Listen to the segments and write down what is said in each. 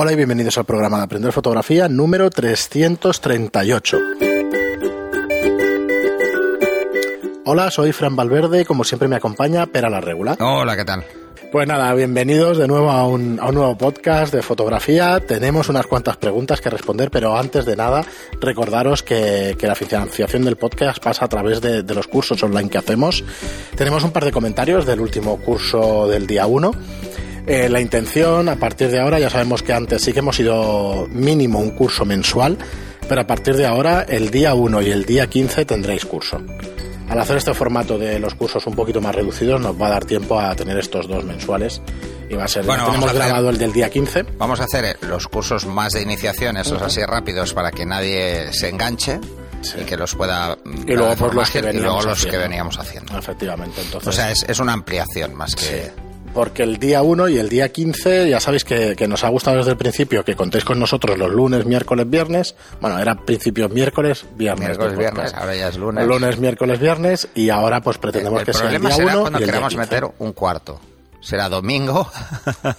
Hola y bienvenidos al programa de Aprender Fotografía número 338. Hola, soy Fran Valverde y como siempre me acompaña Pera la Regula. Hola, ¿qué tal? Pues nada, bienvenidos de nuevo a un, a un, nuevo podcast de fotografía. Tenemos unas cuantas preguntas que responder, pero antes de nada, recordaros que, que la financiación del podcast pasa a través de, de, los cursos online que hacemos. Tenemos un par de comentarios del último curso del día 1. Eh, la intención, a partir de ahora, ya sabemos que antes sí que hemos ido mínimo un curso mensual, pero a partir de ahora, el día 1 y el día 15 tendréis curso. Al hacer este formato de los cursos un poquito más reducidos, nos va a dar tiempo a tener estos dos mensuales. Y va a ser, bueno, tenemos hacer, grabado el del día 15. Vamos a hacer los cursos más de iniciación, esos uh -huh. así rápidos, para que nadie se enganche. Sí. y que los pueda y luego, por los que, y luego los haciendo. que veníamos haciendo efectivamente entonces o sea es, es una ampliación más que sí porque el día 1 y el día 15 ya sabéis que, que, nos ha gustado desde el principio que contéis con nosotros los lunes, miércoles, viernes. Bueno, era principios miércoles, viernes. Miércoles, viernes, ahora ya es lunes. Lunes, miércoles, viernes y ahora pues pretendemos el, el que sea el día será 1 cuando y el queramos día 15. meter un cuarto. Será domingo.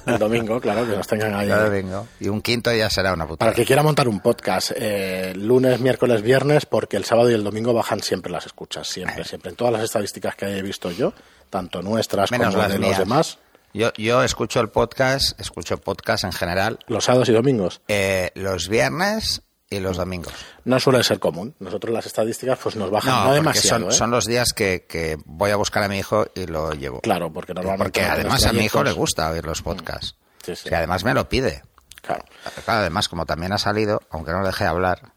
El domingo, claro, que nos tengan ahí. El domingo. Y un quinto ya será una putada. Para el que quiera montar un podcast, eh, lunes, miércoles, viernes, porque el sábado y el domingo bajan siempre las escuchas, siempre, siempre. En todas las estadísticas que he visto yo, tanto nuestras Menos como las de mías. los demás. Yo, yo escucho el podcast, escucho podcast en general. Los sábados y domingos. Eh, los viernes y los domingos. No suele ser común. Nosotros las estadísticas pues nos bajan no, no demasiado. Son, ¿eh? son, los días que, que, voy a buscar a mi hijo y lo llevo. Claro, porque normalmente. Porque además a mi hijo le gusta oír los podcasts. Sí, sí. Y además me lo pide. Claro. claro. Además, como también ha salido, aunque no le deje hablar.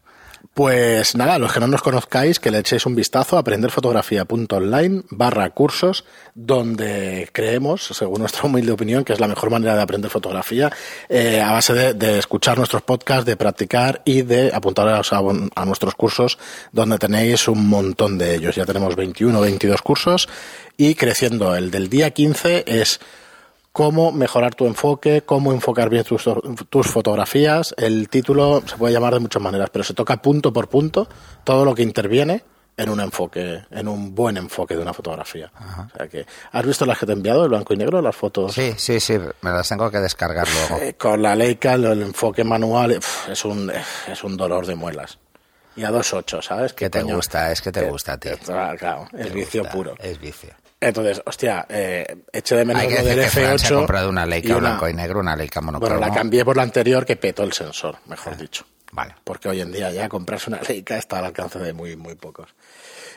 Pues nada, los que no nos conozcáis, que le echéis un vistazo a aprenderfotografía.online barra cursos, donde creemos, según nuestra humilde opinión, que es la mejor manera de aprender fotografía, eh, a base de, escuchar nuestros podcasts, de practicar y de apuntaros a, a, nuestros cursos, donde tenéis un montón de ellos. Ya tenemos 21 o 22 cursos y creciendo. El del día 15 es cómo mejorar tu enfoque, cómo enfocar bien tus, tus, fotografías. El título se puede llamar de muchas maneras, pero se toca punto por punto todo lo que interviene en un enfoque, en un buen enfoque de una fotografía. Ajá. O sea que, ¿has visto las que te he enviado, el blanco y negro, las fotos? Sí, sí, sí, me las tengo que descargar luego. Eh, con la Leica, el, enfoque manual, pff, es un, es un dolor de muelas. Y a 2.8, ¿sabes? Que te coño? gusta, es que te, gusta a ti. Claro, es vicio gusta, puro. Es vicio. Entonces, hostia, eh, eché de menos Hay que lo del decir que Fran se ha F8. comprado una Leica y una- blanco y negro, una Leica monocromo. Bueno, la cambié por la anterior que petó el sensor, mejor Ah. dicho. Vale. Porque hoy en día ya comprarse una Leica está al alcance de muy, muy pocos.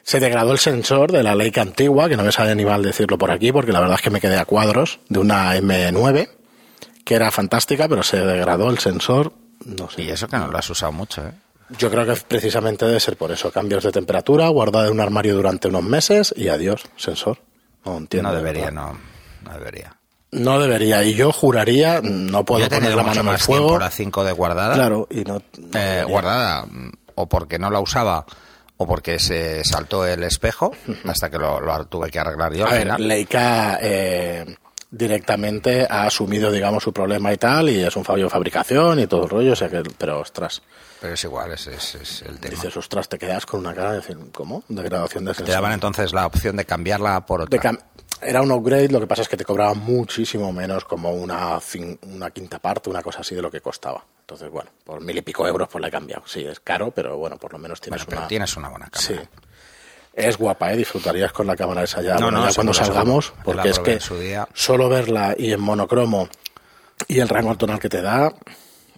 Se degradó el sensor de la Leica antigua, que no me sale ni mal decirlo por aquí, porque la verdad es que me quedé a cuadros de una M9, que era fantástica, pero se degradó el sensor. No sé. Y eso que no lo has usado mucho, ¿eh? Yo creo que precisamente debe ser por eso. Cambios de temperatura, guardada en un armario durante unos meses y adiós, sensor. No entiendo. No de debería, no, no debería. No debería. Y yo juraría, no puedo Yo poner la mano en el más fuego. la 5 de guardada. Claro, y no. no eh, guardada o porque no la usaba o porque se saltó el espejo hasta que lo, lo tuve que arreglar yo A al ver, final. Leica eh, directamente ha asumido, digamos, su problema y tal, y es un fallo de fabricación y todo el rollo, o sea que, pero ostras, Pero es igual, ese es, es el tema. dices, ostras, te quedas con una cara de decir, ¿cómo? Degradación de Te daban entonces la opción de cambiarla por otra. Era un upgrade, lo que pasa es que te cobraban muchísimo menos, como una, una quinta parte, una cosa así de lo que costaba. Entonces, bueno, por mil y pico euros pues la he cambiado. Sí, es caro, pero bueno, por lo menos tienes Bueno, pero una... tienes una buena cámara. Sí. Es guapa, ¿eh? Disfrutarías con la cámara esa ya, No, bueno, no, ya cuando salgamos, seguro. Porque es que solo verla y en monocromo y el rango tonal que te da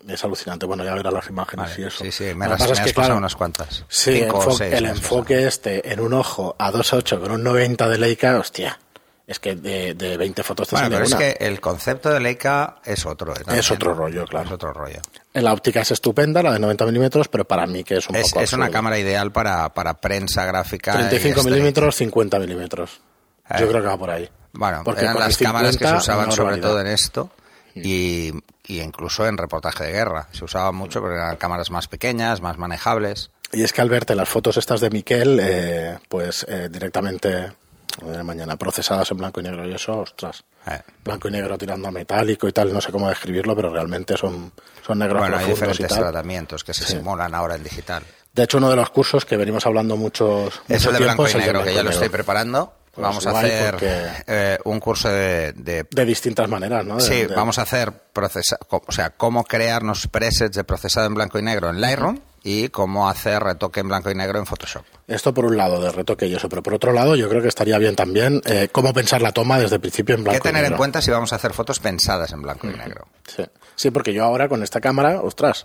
es alucinante. Bueno, ya verás las imágenes Vale, y eso. Sí, sí, me las, me has que, pasado claro, unas cuantas. Sí, Cinco o enfo- seis el enfoque este en un ojo a 2.8 con un 90 de Leica, hostia, es que de, de 20 fotos te Bueno, pero es que el concepto de Leica es otro. ¿eh? También. Es otro rollo, claro. Es otro rollo. La óptica es estupenda, la de 90 milímetros, pero para mí que es un Es, poco es una cámara ideal para, para prensa gráfica. y 35 este- milímetros, 50 milímetros. Eh. Yo creo que va por ahí. Bueno, Porque eran las cámaras que se 50, usaban sobre todo en esto y, y incluso en reportaje de guerra. Se usaba mucho porque eran cámaras más pequeñas, más manejables. Y es que al verte las fotos estas de Miquel, eh, pues eh, directamente de mañana procesadas en blanco y negro y eso, ostras. Eh. Blanco y negro tirando a metálico y tal, no sé cómo describirlo, pero realmente son, son negros Bueno, hay diferentes tratamientos que se Sí. simulan ahora en digital. De hecho, uno de los cursos que venimos hablando muchos Es mucho el de blanco y es negro, que ya lo estoy preparando vamos a hacer porque- eh, un curso de, de- De distintas maneras, ¿no? De- sí, de- vamos a hacer procesa, o sea, cómo crearnos presets de procesado en blanco y negro en Lightroom y cómo hacer retoque en blanco y negro en Photoshop. Esto por un lado, de retoque y eso, pero por otro lado, yo creo que estaría bien también eh, cómo pensar la toma desde el principio en blanco ¿Qué tener y en negro. cuenta si vamos a hacer fotos pensadas en blanco y negro? Sí. Sí, porque yo ahora con esta cámara, ostras,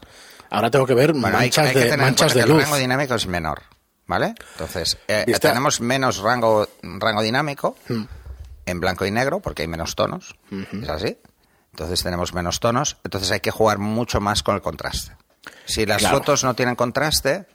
ahora tengo que ver Bueno, hay, manchas hay que de, manchas de que el luz. rango dinámico es menor, ¿vale? Entonces, eh, tenemos menos rango, rango dinámico Hmm. en blanco y negro porque hay menos tonos, ¿es así? Entonces tenemos menos tonos, entonces hay que jugar mucho más con el contraste. Si las Claro. fotos no tienen contraste,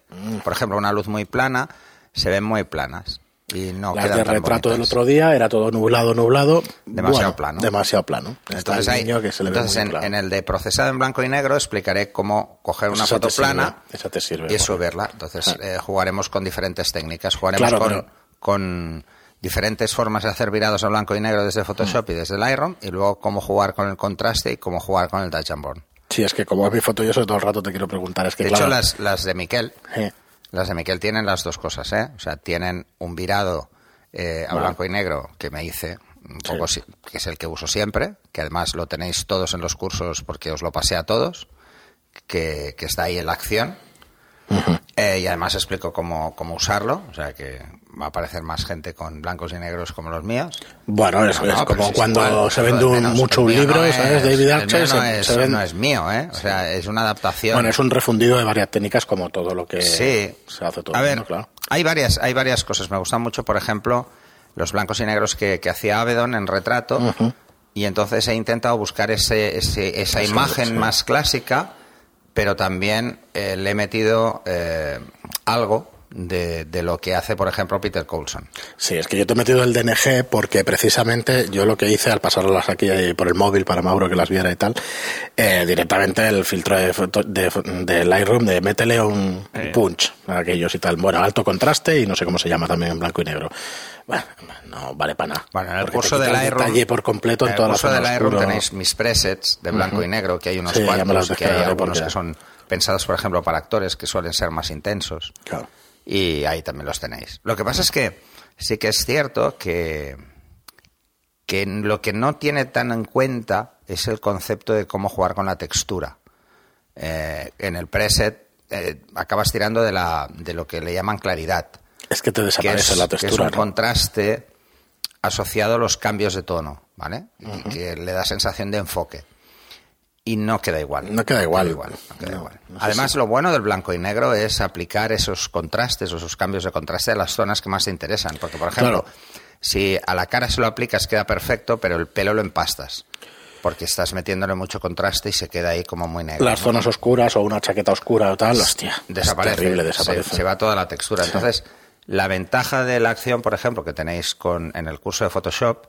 por ejemplo, una luz muy plana, se ven muy planas y no Las de retrato del otro día era todo nublado, nublado. Demasiado Bueno, plano. Demasiado plano. Entonces, el hay- niño que se le ve entonces muy en, en el de procesado en blanco y negro explicaré cómo coger una esa foto sirve, plana esa te sirve, y subirla. Entonces eh, jugaremos con diferentes técnicas. Jugaremos Claro, con, pero- con diferentes formas de hacer virados a blanco y negro desde Photoshop y desde Lightroom y luego cómo jugar con el contraste y cómo jugar con el Touch and Burn. Sí, es que como es mi foto, yo eso todo el rato te quiero preguntar. Es que, De claro, hecho, las, las de Miquel, eh, las de Miquel tienen las dos cosas, ¿eh? O sea, tienen un virado eh, a Vale. blanco y negro que me hice, un poco si- que es el que uso siempre, que además lo tenéis todos en los cursos porque os lo pasé a todos, que, que está ahí en la acción. Eh, y además explico cómo, cómo usarlo, o sea que va a aparecer más gente con blancos y negros como los míos. Bueno, No, es como es cuando igual, se vende un- mucho un libro, no ¿sabes? es- David Archer no se, es, se ven- no es mío, ¿eh? O sea, es una adaptación. Bueno, es un refundido de varias técnicas como todo lo que Sí. se hace todo A ver, mundo, claro. hay varias, hay varias cosas. Me gustan mucho, por ejemplo, los blancos y negros que, que hacía Avedon en retrato. Y entonces he intentado buscar ese, ese- esa Eso, imagen sí. más clásica, pero también eh, le he metido eh, algo de, de lo que hace, por ejemplo, Peter Coulson. Sí, es que yo te he metido el DNG porque precisamente yo lo que hice al pasarlas aquí por el móvil para Mauro que las viera y tal, eh, directamente el filtro de, foto- de, de Lightroom de métele un punch a aquellos y tal. Bueno, alto contraste y no sé cómo se llama también en blanco y negro. Bueno, no vale para nada. Bueno, en el curso de Lightroom, por completo en, en el toda la curso de Lightroom tenéis mis presets de blanco y negro, que hay unos Sí, cuantos, que hay algunos porque- que son pensados, por ejemplo, para actores que suelen ser más intensos. Claro. Y ahí también los tenéis. Lo que pasa es que sí que es cierto que, que lo que no tiene tan en cuenta es el concepto de cómo jugar con la textura. Eh, en el preset eh, acabas tirando de, la, de lo que le llaman claridad, Es que te que desaparece es, la que es textura. un ¿no? contraste asociado a los cambios de tono, ¿vale? Y que le da sensación de enfoque. Y no queda igual. No queda igual. no queda No, igual. no sé Además, si- lo bueno del blanco y negro es aplicar esos contrastes o esos cambios de contraste a las zonas que más te interesan. Porque, por ejemplo, Claro. si a la cara se lo aplicas queda perfecto, pero el pelo lo empastas. Porque estás metiéndole mucho contraste y se queda ahí como muy negro. Las zonas oscuras o una chaqueta oscura o tal, hostia. desaparece. Es terrible, se- desaparece. Se, va toda la textura. Entonces, la ventaja de la acción, por ejemplo, que tenéis con, en el curso de Photoshop,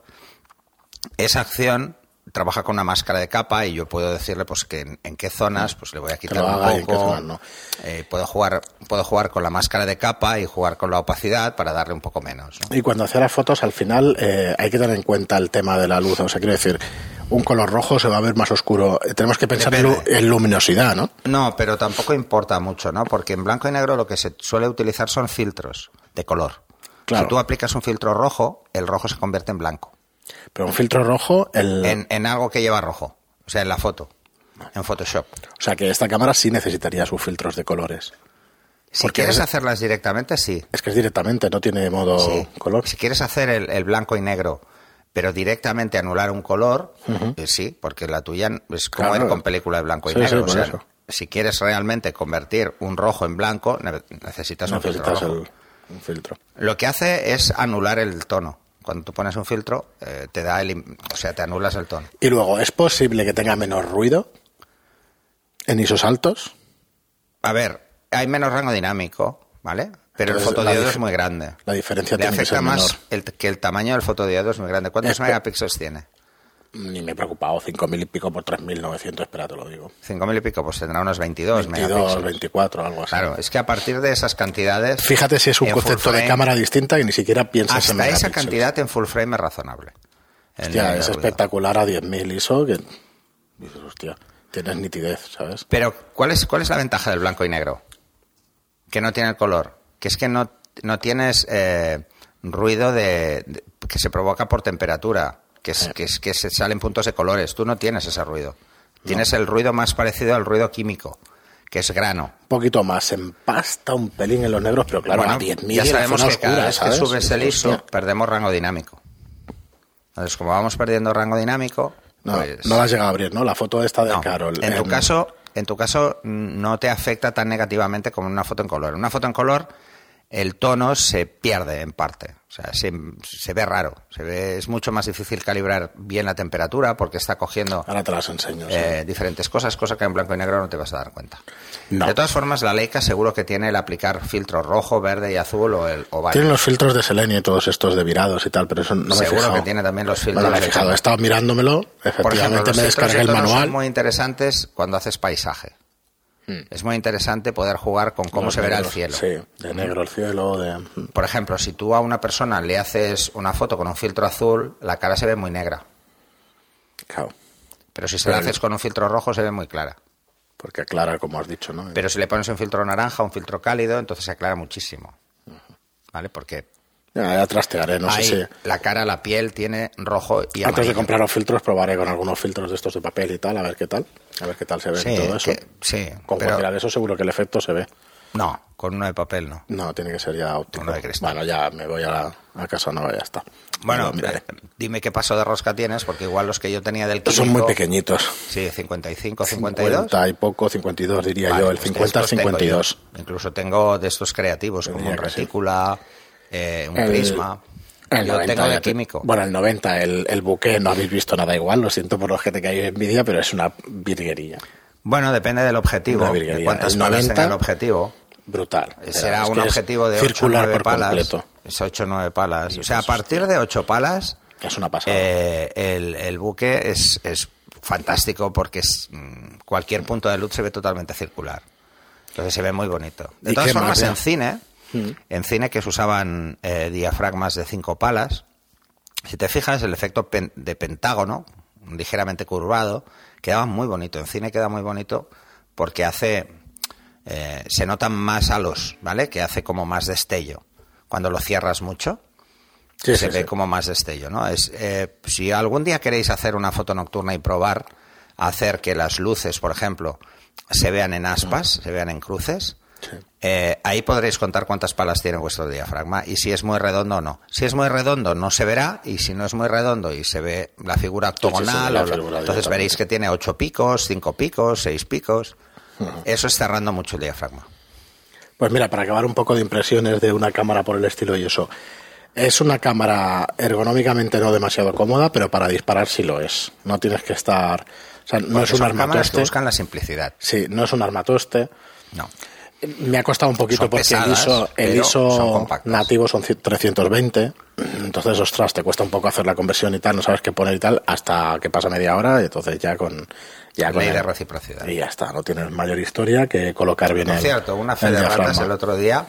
esa acción trabaja con una máscara de capa y yo puedo decirle pues que en, en qué zonas pues le voy a quitar un poco zonas no. Eh, puedo jugar puedo jugar con la máscara de capa y jugar con la opacidad para darle un poco menos ¿no? Y cuando hace las fotos, al final eh, hay que tener en cuenta el tema de la luz. O sea, quiero decir, un color rojo se va a ver más oscuro. Eh, Tenemos que pensar Depende. en luminosidad, ¿no? No, pero tampoco importa mucho, ¿no? Porque en blanco y negro lo que se suele utilizar son filtros de color. Claro. Si tú aplicas un filtro rojo, el rojo se convierte en blanco. Pero un filtro rojo, el, en, en algo que lleva rojo, o sea, en la foto, en Photoshop. o sea, que esta cámara sí necesitaría sus filtros de colores. Si Porque quieres es- hacerlas directamente, sí. Es que es directamente, no tiene modo sí. color. Si quieres hacer el, el blanco y negro, pero directamente anular un color, eh, sí, porque la tuya es como Claro. ir con película de blanco y Sí, negro. sí, o sea, si quieres realmente convertir un rojo en blanco, ne- necesitas, un filtro Necesitas rojo. el, un filtro. Lo que hace es anular el tono. Cuando tú pones un filtro, eh, te da el, o sea, te anulas el tono. Y luego, ¿es posible que tenga menos ruido en isos altos? A ver, hay menos rango dinámico, ¿vale? Pero el fotodiodo es muy grande. la diferencia Le tiene que afecta ser más menor. el, que el tamaño del fotodiodo es muy grande. ¿Cuántos Es que- megapíxeles tiene? Ni me he preocupado, 5.000 y pico por 3.900, espera, te lo digo. 5.000 y pico, pues tendrá unos 22, 22, megapíxeles. 24, algo así. Claro, es que a partir de esas cantidades... Fíjate si es un concepto de cámara distinta y ni siquiera piensas en Hasta esa cantidad en full frame es razonable. Hostia, es espectacular a 10.000 ISO que dices, hostia, tienes nitidez, ¿sabes? Pero, ¿cuál es, ¿cuál es la ventaja del blanco y negro? Que no tiene el color. Que es que no, no tienes eh, ruido de, de- que se provoca por temperatura, que, es, que, es, que se salen puntos de colores. Tú no tienes ese ruido. Tienes el ruido más parecido al ruido químico, que es grano. Un poquito más, empasta un pelín en los negros, pero claro, Bueno, a 10.000 ya sabemos que cada oscura, que subes el. ISO, perdemos rango dinámico. Entonces, como vamos perdiendo rango dinámico, No, pues... no la has llegado a abrir, ¿no? La foto esta de No. Carol. En tu caso, en tu caso no te afecta tan negativamente como una foto en color. En una foto en color el tono se pierde en parte, o sea, se, se ve raro, se ve, es mucho más difícil calibrar bien la temperatura porque está cogiendo Ahora te las enseño. sí. eh, diferentes cosas, cosa que en blanco y negro no te vas a dar cuenta. No. De todas formas, la Leica seguro que tiene el aplicar filtro rojo, verde y azul o el o varios. Tienen los filtros de selenio y todos estos de virados y tal, pero eso no me he Seguro fijado. que tiene también los No filtros me he de fijado. He estado mirándomelo, Por ejemplo, efectivamente los me descargué de el manual. son muy interesantes cuando haces paisaje. Es muy interesante poder jugar con cómo Los se verá el cielo. Sí, de negro el cielo, de... Por ejemplo, si tú a una persona le haces una foto con un filtro azul, la cara se ve muy negra. Claro, Pero si se la haces con un filtro rojo, se ve muy clara. porque aclara, como has dicho, ¿no? Pero si le pones un filtro naranja, un filtro cálido, entonces se aclara muchísimo. ¿Vale? Porque Ya, trastearé, no ahí sé si... la cara, la piel tiene rojo y Antes de amarillo. comprar los filtros probaré con algunos filtros de estos de papel y tal, a ver qué tal. A ver qué tal se ve Sí, todo eso. que- sí, Con pero- cualquiera de esos seguro que el efecto se ve. No, con uno de papel no. No, tiene que ser ya óptico. Uno de cristal. Bueno, ya me voy a, la, a casa nueva, ya está. Bueno, eh, dime qué paso de rosca tienes, porque igual los que yo tenía del Son muy químico- pequeñitos. Sí, 55, 52. 50 y poco, 52 diría Vale, yo. El pues 50 al estos tengo 52. yo. Incluso tengo de estos creativos, como Tendría un que ser. Eh, un El- prisma. el yo 90 tengo de químico. Bueno, el 90, el, el buque, no habéis visto nada igual. Lo siento por los que te cae envidia, pero es una virguería. Bueno, depende del objetivo, de cuántas El palas 90, tenga el objetivo. Brutal. Será Es un objetivo de 8 o circular 9 por palas. completo. Es 8 o 9 palas. Sí, o sea, a partir de 8 palas, Es una pasada. eh, el, el buque es, es fantástico porque es, mm, cualquier punto de luz se ve totalmente circular. Entonces se ve muy bonito. De ¿Y todas más, formas, en cine, Mm. en cine que se usaban eh, diafragmas de 5 palas, si te fijas, el efecto pen- de pentágono, ligeramente curvado, quedaba muy bonito. En cine queda muy bonito porque hace. eh, se notan más halos, ¿vale? Que hace como más destello. Cuando lo cierras mucho, Sí, se sí, ve sí. como más destello, ¿no? Es, eh, si algún día queréis hacer una foto nocturna y probar hacer que las luces, por ejemplo, se vean en aspas, se vean en cruces, Sí. eh, ahí podréis contar cuántas palas tiene vuestro diafragma y si es muy redondo o no. Si es muy redondo no se verá y si no es muy redondo y se ve la figura octogonal, la- figura entonces veréis que tiene ocho picos, cinco picos, seis picos. Eso es cerrando mucho el diafragma. Pues mira, para acabar un poco de impresiones de una cámara por el estilo y eso. Es una cámara ergonómicamente no demasiado cómoda, pero para disparar sí lo es. No tienes que estar... O sea, no Porque es un cámaras que armatoste. buscan la simplicidad. Sí, no es un armatoste. No. Me ha costado un poquito Son porque pesadas, el ISO, el ISO son nativo son 320. Entonces, ostras, te cuesta un poco hacer la conversión y tal, no sabes qué poner y tal, hasta que pasa media hora, y entonces ya con. Ya con Ley de el- reciprocidad. Y ya está, no tienes mayor historia que colocar bien Por el. cierto, una fe de ratas el otro día.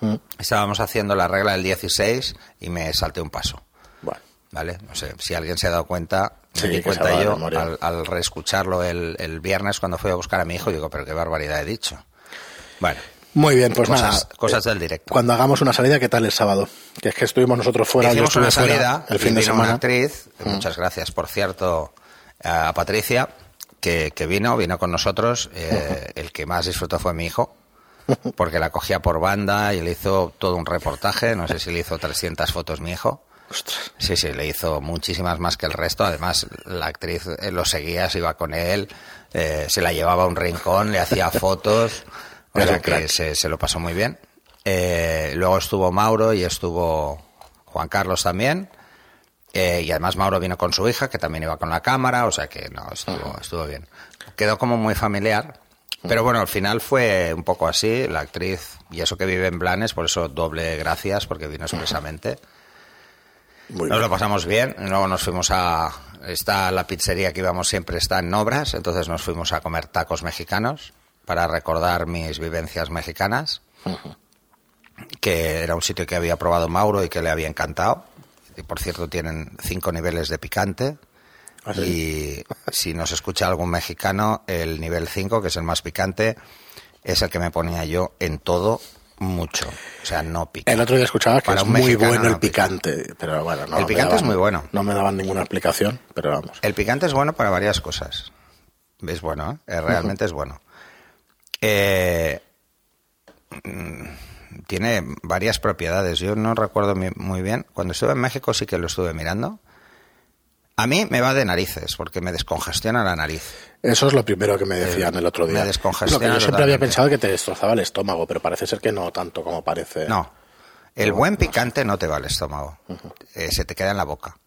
Mm. Estábamos haciendo la regla del 16 y me salté un paso. Bueno, ¿Vale? No sé, si alguien se ha dado cuenta, me Sí, di cuenta de yo al reescucharlo el, el viernes cuando fui a buscar a mi hijo, digo, pero qué barbaridad he dicho. Bueno, Muy bien, pues cosas, nada. cosas del directo. Cuando hagamos una salida, ¿qué tal el sábado? Que es que estuvimos nosotros fuera, Hicimos una fuera salida el fin de vino una semana. Mm. actriz, muchas gracias por cierto a Patricia, que, que vino, vino con nosotros, eh, el que más disfrutó fue mi hijo, porque la cogía por banda y le hizo todo un reportaje, no sé si le hizo 300 fotos mi hijo. Ostras. Sí, sí, le hizo muchísimas más que el resto. Además, la actriz eh, lo seguía, se iba con él, eh, se la llevaba a un rincón, le hacía fotos, o sea que se, se lo pasó muy bien. Eh, luego estuvo Mauro y estuvo Juan Carlos también. Eh, y además Mauro vino con su hija, que también iba con la cámara, o sea que no, estuvo, estuvo bien. Quedó como muy familiar. Pero bueno, al final fue un poco así, la actriz, y eso que vive en Blanes, por eso doble gracias, porque vino expresamente. Muy Nos bien. lo pasamos bien, luego nos fuimos a... Está la pizzería que íbamos siempre está en Obras, entonces nos fuimos a comer tacos mexicanos para recordar mis vivencias mexicanas, que era un sitio que había probado Mauro y que le había encantado. Y por cierto tienen cinco niveles de picante. ¿Ah, sí? Y si nos escucha algún mexicano, el nivel 5, que es el más picante, es el que me ponía yo en todo mucho. O sea, no pica. El otro día escuchaba que Para es muy mexicano bueno el no pica. picante, pero bueno, no El picante es daban- muy bueno. No me daban ninguna explicación, pero vamos. El picante es bueno para varias cosas. Es bueno, ¿eh? Eh, realmente es bueno. Eh, mm, tiene varias propiedades. Yo no recuerdo muy bien. Cuando estuve en México sí que lo estuve mirando. A mí me va de narices, porque me descongestiona la nariz. Eso es lo primero que me decían el otro me día. descongestiona Lo que yo siempre había pensado que te destrozaba el estómago, pero parece ser que no tanto como parece. No. El buen picante no te va al estómago. Eh, se te queda en la boca.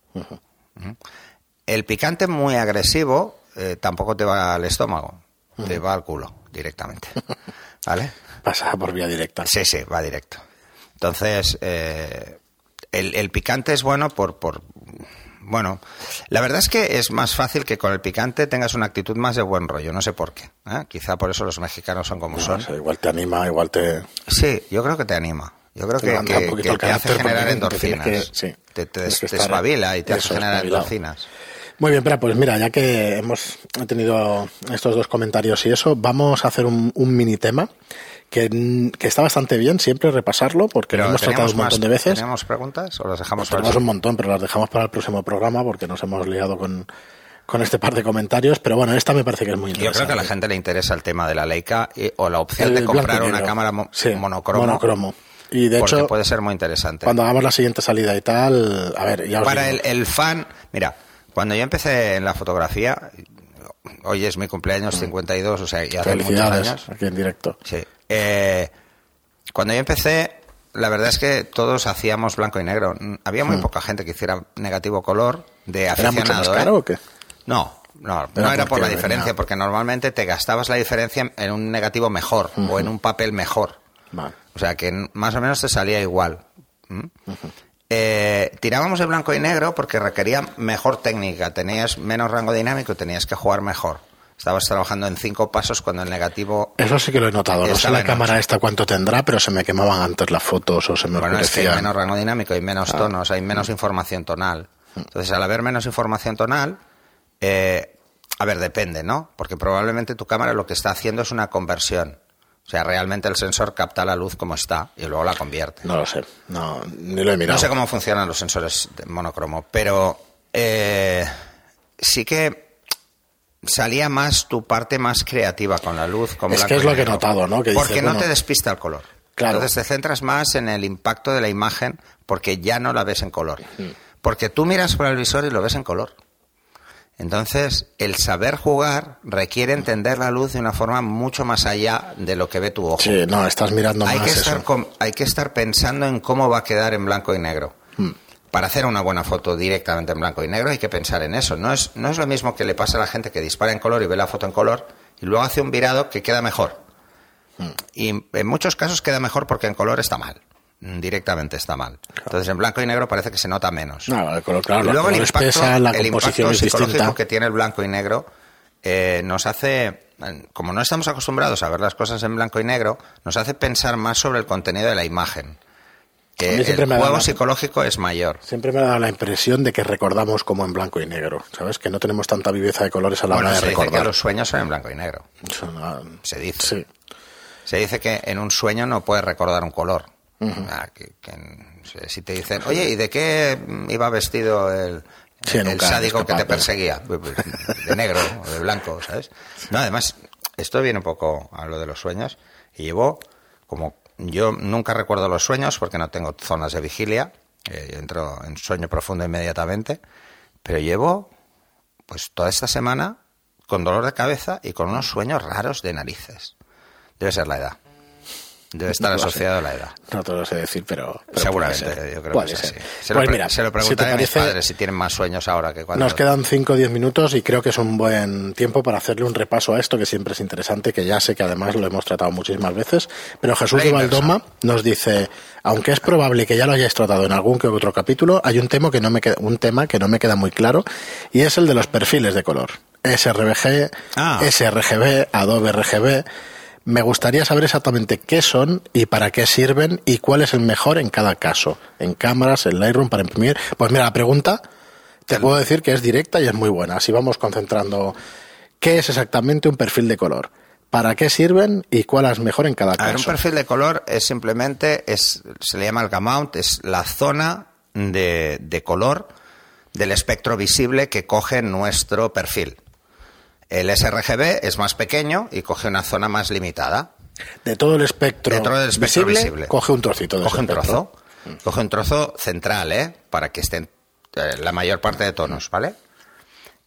El picante muy agresivo eh, tampoco te va al estómago. Te va al culo directamente. ¿Vale? Pasa por vía directa. Sí, sí, va directo. Entonces, eh, el, el picante es bueno por, por... Bueno, la verdad es que es más fácil que con el picante tengas una actitud más de buen rollo, no sé por qué. ¿eh? Quizá por eso los mexicanos son como No son. igual te anima, igual te. Sí, yo creo que te anima. Yo creo Te que, te hace generar endorfinas. que- sí, te, te, y te hace generar endorfinas. Muy bien, pero pues mira, ya que hemos tenido estos dos comentarios y eso, vamos a hacer un, un mini tema que, que está bastante bien siempre repasarlo porque lo hemos tratado un más- montón de veces. ¿Tenemos preguntas o las dejamos para el Tenemos un montón, pero las dejamos para el próximo programa porque nos hemos liado con, con este par de comentarios. Pero bueno, esta me parece que es muy Yo interesante. creo que a la gente le interesa el tema de la Leica y- o la opción El de comprar una negro. cámara mo- Sí, monocromo. monocromo. Y de porque hecho, puede ser muy interesante. cuando hagamos la siguiente salida y tal, a ver, ya os Para digo. el, el fan, mira, cuando yo empecé en la fotografía, hoy es mi cumpleaños 52, o sea, ya hace muchos años. aquí en directo. Sí. Eh, cuando yo empecé, la verdad es que todos hacíamos blanco y negro. Mm, Había muy poca gente que hiciera negativo color de. ¿Era aficionado. mucho más ¿eh? caro o qué? No, no, Era no era por la diferencia, porque normalmente te gastabas la diferencia en un negativo mejor o en un papel mejor. Vale. O sea que más o menos te salía igual. ¿Mm? Eh, tirábamos el blanco y negro porque requería mejor técnica, tenías menos rango dinámico, tenías que jugar mejor. Estabas trabajando en cinco pasos cuando el negativo... Eso sí que lo he notado. No sé la cámara esta cuánto tendrá, pero se me quemaban antes las fotos o se me Bueno, es que hay menos rango dinámico, hay menos tonos, hay menos información tonal. Entonces, al haber menos información tonal, eh, a ver, depende, ¿no? Porque probablemente tu cámara lo que está haciendo es una conversión. O sea, realmente el sensor capta la luz como está y luego la convierte. No lo sé. No, ni lo he mirado. No sé cómo funcionan los sensores de monocromo, pero eh, sí que salía más tu parte más creativa con la luz. Con Es que es lo que he notado, ¿no? Que dices, porque no bueno, te despista el color. Claro. Entonces te centras más en el impacto de la imagen porque ya no la ves en color. Porque tú miras por el visor y lo ves en color. Entonces, el saber jugar requiere entender la luz de una forma mucho más allá de lo que ve tu ojo. Sí, no, estás mirando hay, más que eso. estar hay que estar pensando en cómo va a quedar en blanco y negro. Hmm. Para hacer una buena foto directamente en blanco y negro hay que pensar en eso. No es, no es lo mismo que le pasa a la gente que dispara en color y ve la foto en color y luego hace un virado que queda mejor. Hmm. Y en muchos casos queda mejor porque en color está mal. Mm, Directamente está mal. Entonces en blanco y negro parece que se nota menos. No, el color, claro, Y los luego el impacto, la el impacto psicológico distinta. que tiene el blanco y negro eh, nos hace, eh, como no estamos acostumbrados a ver las cosas en blanco y negro, nos hace pensar más sobre el contenido de la imagen. Que el juego psicológico es mayor. Siempre me da la impresión de que recordamos como en blanco y negro, ¿sabes? Que no tenemos tanta viveza de colores a la Bueno, hora de se dice que recordar. los sueños son en blanco y negro. No- Se dice. Sí. Se dice que en un sueño no puedes recordar un color. Ah, que- que en- si te dicen, oye, ¿y de qué iba vestido el, Sí, el sádico que te perseguía? Pues, pues, De negro o de blanco, ¿sabes? No, además, esto viene un poco a lo de los sueños. Y llevo, como yo nunca recuerdo los sueños porque no tengo zonas de vigilia, eh, yo entro en sueño profundo inmediatamente, pero llevo, pues toda esta semana con dolor de cabeza y con unos sueños raros de narices. Debe ser la edad. Debe estar No lo asociado a la edad. No te lo sé decir, pero. pero Seguramente, puede ser. yo creo Puede que ser. así. Se lo, Pues pre- mira, se lo si preguntaré a mis parece, padres si tienen más sueños ahora que cuando... Nos quedan 5 o 10 minutos y creo que es un buen tiempo para hacerle un repaso a esto, que siempre es interesante, que ya sé que además lo hemos tratado muchísimas veces. Pero Jesús de. Valdoma nos dice, aunque es probable que ya lo hayáis tratado en algún que otro capítulo, hay un tema que no me queda, un tema que no me queda muy claro y es el de los perfiles de color. sRGB, Ah. sRGB, Adobe RGB. Me gustaría saber exactamente qué son y para qué sirven y cuál es el mejor en cada caso. En cámaras, en Lightroom, para imprimir. Pues mira, la pregunta te puedo decir que es directa y es muy buena. Así vamos concentrando qué es exactamente un perfil de color. ¿Para qué sirven y cuál es mejor en cada A ver, un caso? perfil de color es simplemente, es, se le llama el gamount, es la zona de, de color del espectro visible que coge nuestro perfil. El sRGB es más pequeño y coge una zona más limitada. De todo el espectro, Dentro del espectro visible, visible. coge un trocito de Coge un espectro. trozo. Coge un trozo central, ¿eh? Para que estén eh, la mayor parte de tonos, ¿vale?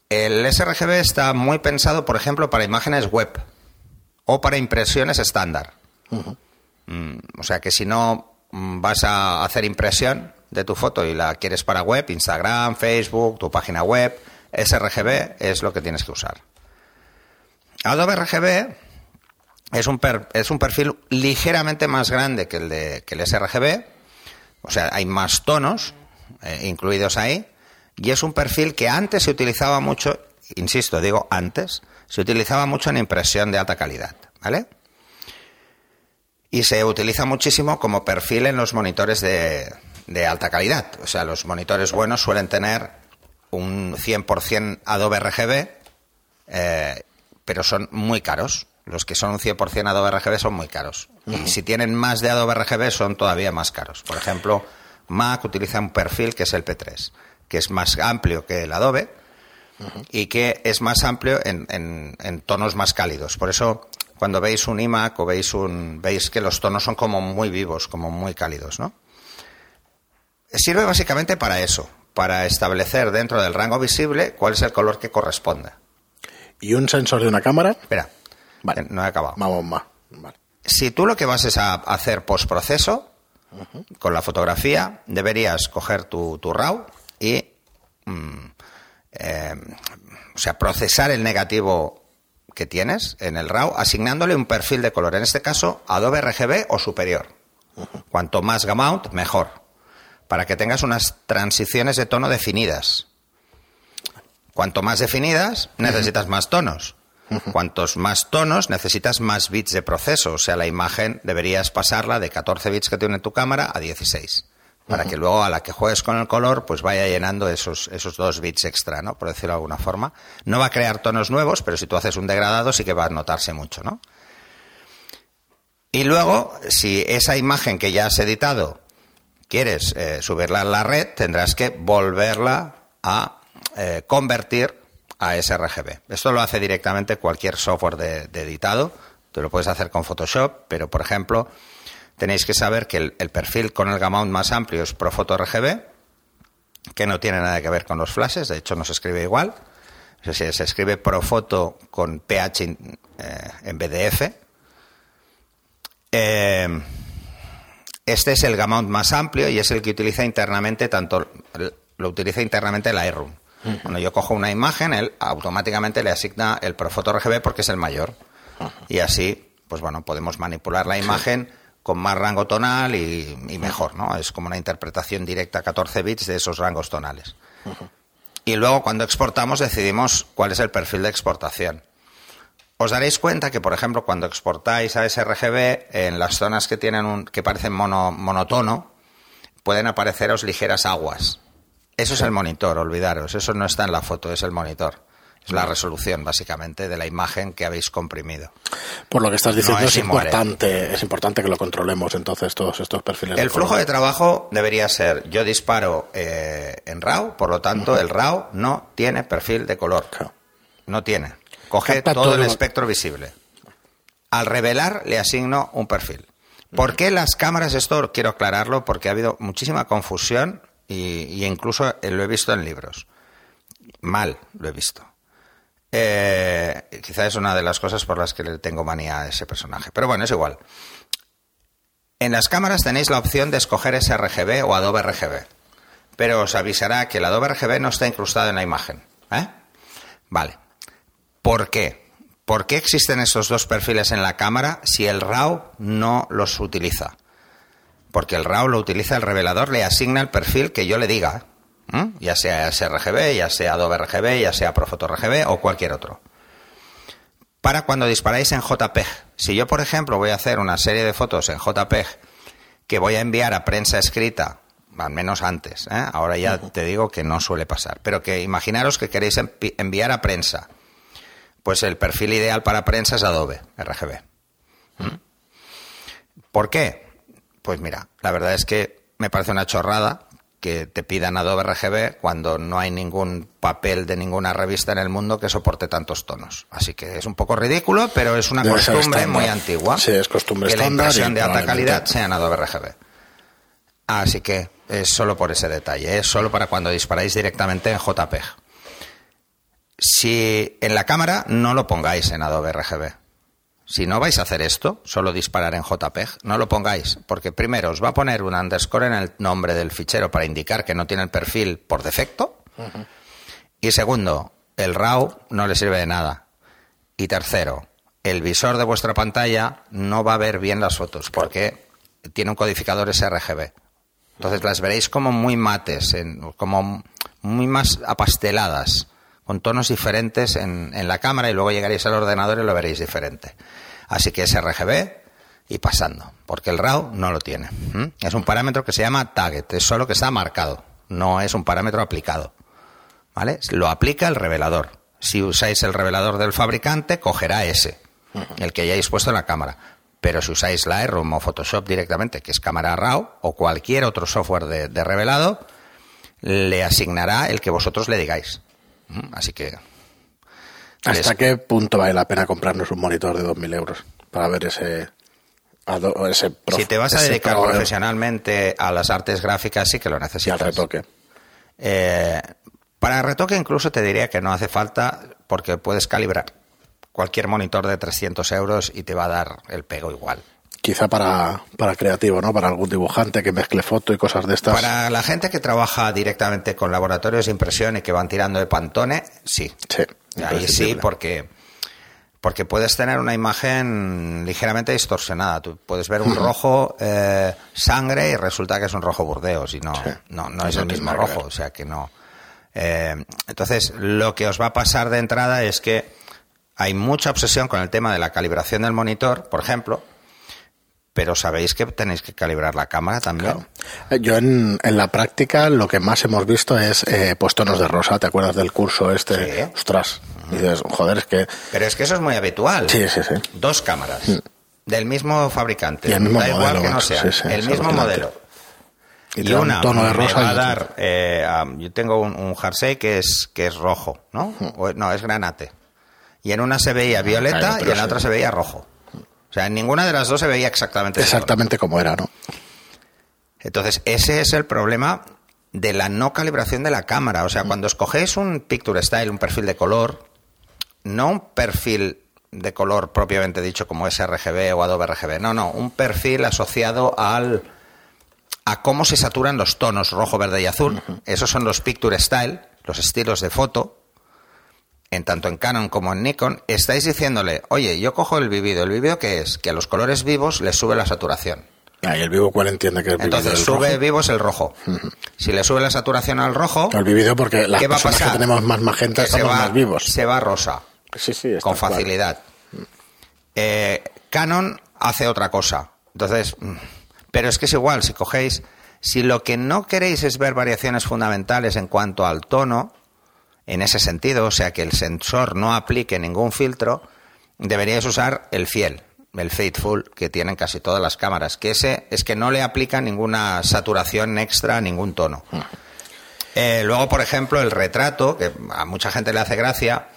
El sRGB está muy pensado, por ejemplo, para imágenes web o para impresiones estándar. Mm, o sea que si no mm, vas a hacer impresión de tu foto y la quieres para web, Instagram, Facebook, tu página web, sRGB es lo que tienes que usar. Adobe RGB es un, per- es un perfil ligeramente más grande que el, de, que el sRGB, o sea, hay más tonos eh, incluidos ahí, y es un perfil que antes se utilizaba mucho, insisto, digo antes, se utilizaba mucho en impresión de alta calidad, ¿vale? Y se utiliza muchísimo como perfil en los monitores de, de alta calidad. O sea, los monitores buenos suelen tener un 100% Adobe RGB, pero son muy caros. Los que son un 100% Adobe RGB son muy caros. Y si tienen más de Adobe RGB son todavía más caros. Por ejemplo, Mac utiliza un perfil que es el P3, que es más amplio que el Adobe y que es más amplio en, en- en tonos más cálidos. Por eso, cuando veis un iMac o veis un, veis que los tonos son como muy vivos, como muy cálidos, ¿no? Sirve básicamente para eso, para establecer dentro del rango visible cuál es el color que corresponde. Y un sensor de una cámara. Espera, Vale. no he acabado. Vamos más. Vale. Si tú lo que vas es a hacer postproceso con la fotografía, deberías coger tu, tu RAW y mm, eh, o sea, procesar el negativo que tienes en el RAW asignándole un perfil de color. En este caso, Adobe RGB o superior. Cuanto más gamount, mejor. Para que tengas unas transiciones de tono definidas. Cuanto más definidas, necesitas más tonos. Cuantos más tonos, necesitas más bits de proceso. O sea, la imagen deberías pasarla de 14 bits que tiene tu cámara a 16. Para que luego a la que juegues con el color, pues vaya llenando esos, esos dos bits extra, ¿no? Por decirlo de alguna forma. No va a crear tonos nuevos, pero si tú haces un degradado sí que va a notarse mucho, ¿no? Y luego, si esa imagen que ya has editado quieres eh, subirla a la red, tendrás que volverla a eh, convertir a sRGB. Esto lo hace directamente cualquier software de, editado. Tú lo puedes hacer con Photoshop, pero por ejemplo, tenéis que saber que el, perfil con el gamount más amplio es Profoto RGB, que no tiene nada que ver con los flashes, de hecho no se escribe igual. Se escribe Profoto con PH eh, en vez. Eh, este es el gamount más amplio y es el que utiliza internamente tanto lo utiliza internamente Lightroom. Cuando yo cojo una imagen, él automáticamente le asigna el Profoto RGB porque es el mayor. Y así, pues bueno, podemos manipular la imagen con más rango tonal y, y mejor, ¿no? Es como una interpretación directa a 14 bits de esos rangos tonales. Y luego cuando exportamos decidimos cuál es el perfil de exportación. Os daréis cuenta que, por ejemplo, cuando exportáis a sRGB, en las zonas que tienen un, que parecen mono- monotono, pueden apareceros ligeras aguas. Eso es el monitor, olvidaros. Eso no está en la foto, es el monitor. Es la resolución, básicamente, de la imagen que habéis comprimido. Por lo que estás diciendo, No es, importante, es importante que lo controlemos entonces todos estos perfiles. El de flujo color. de trabajo debería ser, yo disparo eh, en RAW, por lo tanto, el RAW no tiene perfil de color. Claro. No tiene. Coge todo, todo el lo- espectro visible. Al revelar le asigno un perfil. ¿Por qué las cámaras? Esto quiero aclararlo porque ha habido muchísima confusión y, incluso eh, lo he visto en libros. Mal lo he visto. Eh, quizá es una de las cosas por las que le tengo manía a ese personaje. Pero bueno, es igual. En las cámaras tenéis la opción de escoger sRGB o Adobe RGB. Pero os avisará que el Adobe RGB no está incrustado en la imagen. ¿eh? Vale. ¿Por qué? ¿Por qué existen estos dos perfiles en la cámara si el RAW no los utiliza? Porque el RAW lo utiliza el revelador, le asigna el perfil que yo le diga, ya sea sRGB, ya sea Adobe RGB, ya sea Profoto RGB o cualquier otro. Para cuando disparáis en JPEG. Si yo, por ejemplo, voy a hacer una serie de fotos en JPEG que voy a enviar a prensa escrita, al menos antes, ¿eh? ahora ya te digo que no suele pasar, pero que imaginaros que queréis envi- enviar a prensa Pues el perfil ideal para prensa es Adobe RGB. ¿Por qué? Pues mira, la verdad es que me parece una chorrada que te pidan Adobe RGB cuando no hay ningún papel de ninguna revista en el mundo que soporte tantos tonos. Así que es un poco ridículo, pero es una Debe costumbre muy antigua. Sí, es costumbre que la impresión de alta calidad sea en Adobe RGB. Así que es solo por ese detalle, es solo para cuando disparáis directamente en JPEG. Si en la cámara no lo pongáis en Adobe RGB. Si no vais a hacer esto, solo disparar en JPEG, no lo pongáis, porque primero os va a poner un underscore en el nombre del fichero para indicar que no tiene el perfil por defecto. Y segundo, el RAW no le sirve de nada. Y tercero, el visor de vuestra pantalla no va a ver bien las fotos porque tiene un codificador sRGB. Entonces las veréis como muy mates, como muy más apasteladas, con tonos diferentes en, la cámara y luego llegaréis al ordenador y lo veréis diferente. Así que sRGB y pasando, porque el RAW no lo tiene. Es un parámetro que se llama target, es solo que está marcado, no es un parámetro aplicado. ¿Vale? Lo aplica el revelador. Si usáis el revelador del fabricante, cogerá ese, el que hayáis puesto en la cámara. Pero si usáis Lightroom o Photoshop directamente, que es cámara RAW, o cualquier otro software de revelado, le asignará el que vosotros le digáis. Así que ¿Hasta qué punto vale la pena comprarnos un monitor de 2.000 euros para ver ese... ese prof- si te vas a dedicar pro- profesionalmente a las artes gráficas, sí que lo y al necesitas. retoque. Eh, para retoque incluso te diría que no hace falta porque puedes calibrar cualquier monitor de 300 euros y te va a dar el pego igual. Quizá para, para creativo, ¿no? Para algún dibujante que mezcle foto y cosas de estas. Para la gente que trabaja directamente con laboratorios de impresión y que van tirando de Pantone, sí. Sí, Ahí sí, porque, porque puedes tener una imagen ligeramente distorsionada. Tú puedes ver un rojo eh, sangre y resulta que es un rojo burdeos y no, Sí. no, no No es el mismo rojo. O sea que no. Eh, entonces, lo que os va a pasar de entrada es que hay mucha obsesión con el tema de la calibración del monitor, por ejemplo, pero sabéis que tenéis que calibrar la cámara también. Eh, Yo en, en la práctica lo que más hemos visto es eh, pues tonos de rosa. ¿Te acuerdas del curso este? Sí. Ostras. Y dices, joder, es que... Pero es que eso es muy habitual. Sí, sí, sí. Dos cámaras del mismo fabricante. Y el mismo da igual modelo, que no. Sí, sí, el mismo modelo. Y un una tono de rosa va a dar, eh, yo tengo un, un jersey que es que es rojo, ¿no? O- no, es granate. Y en una se veía violeta claro, y en la otra se veía rojo. O sea, en ninguna de las dos se veía exactamente. Exactamente como era, ¿no? Entonces, ese es el problema de la no calibración de la cámara. O sea, cuando escogéis un Picture Style, un perfil de color, no un perfil de color propiamente dicho como es RGB o Adobe RGB, no, no, un perfil asociado al a cómo se saturan los tonos rojo, verde y azul. Esos son los Picture Style, los estilos de foto. En tanto en Canon como en Nikon, estáis diciéndole, oye, yo cojo el vivido. ¿El vivido qué es? Que a los colores vivos les sube la saturación. Ah, y el vivo cuál entiende que es Entonces sube rojo? vivos el rojo. Si le sube la saturación al rojo, El vivido porque las ¿qué va a personas que pasar? tenemos más magenta Que se estamos va, más vivos. Se va rosa, Sí, sí, está con claro. facilidad. Eh, Canon hace otra cosa. Entonces, mm, pero es que es igual, si cogéis, si lo que no queréis es ver variaciones fundamentales en cuanto al tono, en ese sentido, o sea, que el sensor no aplique ningún filtro, deberíais usar el fiel, el faithful, que tienen casi todas las cámaras, que ese es que no le aplica ninguna saturación extra ningún tono. Eh, luego, por ejemplo, el retrato, que a mucha gente le hace gracia,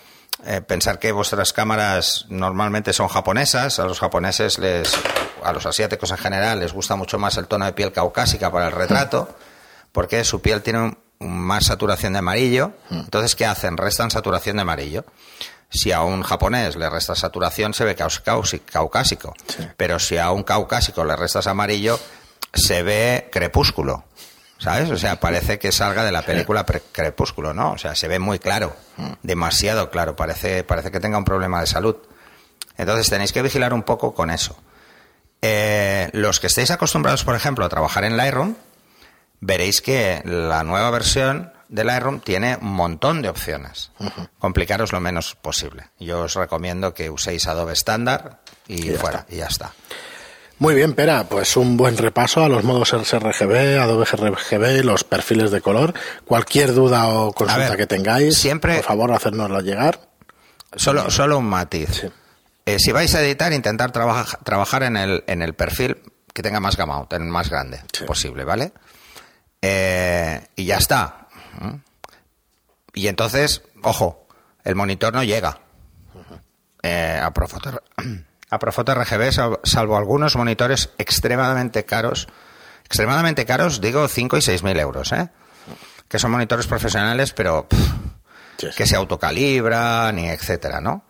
eh, pensar que vuestras cámaras normalmente son japonesas, a los japoneses les, a los asiáticos en general les gusta mucho más el tono de piel caucásica para el retrato, porque su piel tiene un- más saturación de amarillo. Entonces, ¿qué hacen? Restan saturación de amarillo. Si a un japonés le restas saturación, se ve caucásico. Pero si a un caucásico le restas amarillo, se ve crepúsculo. ¿Sabes? O sea, parece que salga de la película Crepúsculo, ¿no? O sea, se ve muy claro, demasiado claro, parece, parece que tenga un problema de salud. Entonces tenéis que vigilar un poco con eso. Eh, los que estéis acostumbrados, por ejemplo, a trabajar en Lightroom, veréis que la nueva versión de Lightroom tiene un montón de opciones. Complicaros lo menos posible. Yo os recomiendo que uséis Adobe estándar y, fuera, y ya está. Muy bien, Pera, pues un buen repaso a los modos sRGB, Adobe RGB, los perfiles de color. Cualquier duda o consulta ver, que tengáis, siempre- por favor, hacérnosla llegar. Solo, solo un matiz. Eh, si vais a editar, intentar trabajar en el, en el perfil que tenga más gamma out, en el más grande posible, ¿vale? Eh, y ya está. Y entonces, ojo, el monitor no llega eh, a Profoto, a Profoto RGB, salvo algunos monitores extremadamente caros. Extremadamente caros, digo 5 y 6 mil euros, ¿eh? Que son monitores profesionales, pero que se autocalibran y etcétera, ¿no?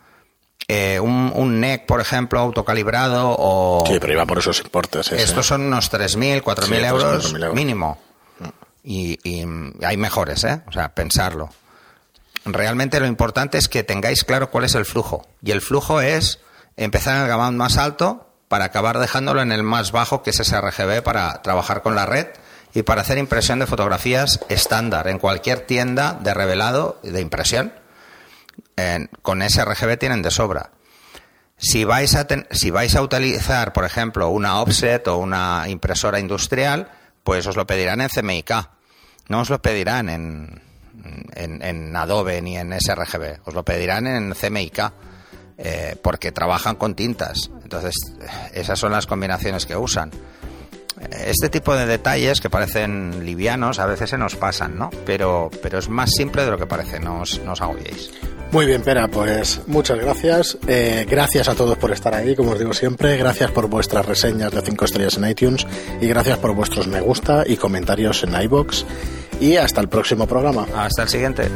Eh, un, un, NEC, por ejemplo, autocalibrado o... Sí, pero iba por esos importes. Estos son unos 3.000, 4.000 euros, euros mínimo. Y, y, hay mejores, ¿eh? O sea, pensarlo. Realmente lo importante es que tengáis claro cuál es el flujo. Y el flujo es empezar en el gamut más alto para acabar dejándolo en el más bajo, que es ese RGB, para trabajar con la red y para hacer impresión de fotografías estándar en cualquier tienda de revelado de impresión. con ese RGB tienen de sobra. Si vais, a si vais a utilizar, por ejemplo, una offset o una impresora industrial, pues os lo pedirán en CMYK. No os lo pedirán en, en, Adobe ni en sRGB. Os lo pedirán en CMYK. Eh, porque trabajan con tintas. Entonces, esas son las combinaciones que usan. Este tipo de detalles que parecen livianos a veces se nos pasan, ¿no? Pero, pero es más simple de lo que parece, no os, no agobiéis. Muy bien, Pera, pues muchas gracias. Eh, gracias a todos por estar ahí, como os digo siempre. Gracias por vuestras reseñas de 5 estrellas en iTunes y gracias por vuestros me gusta y comentarios en iBox. Y hasta el próximo programa. Hasta el siguiente.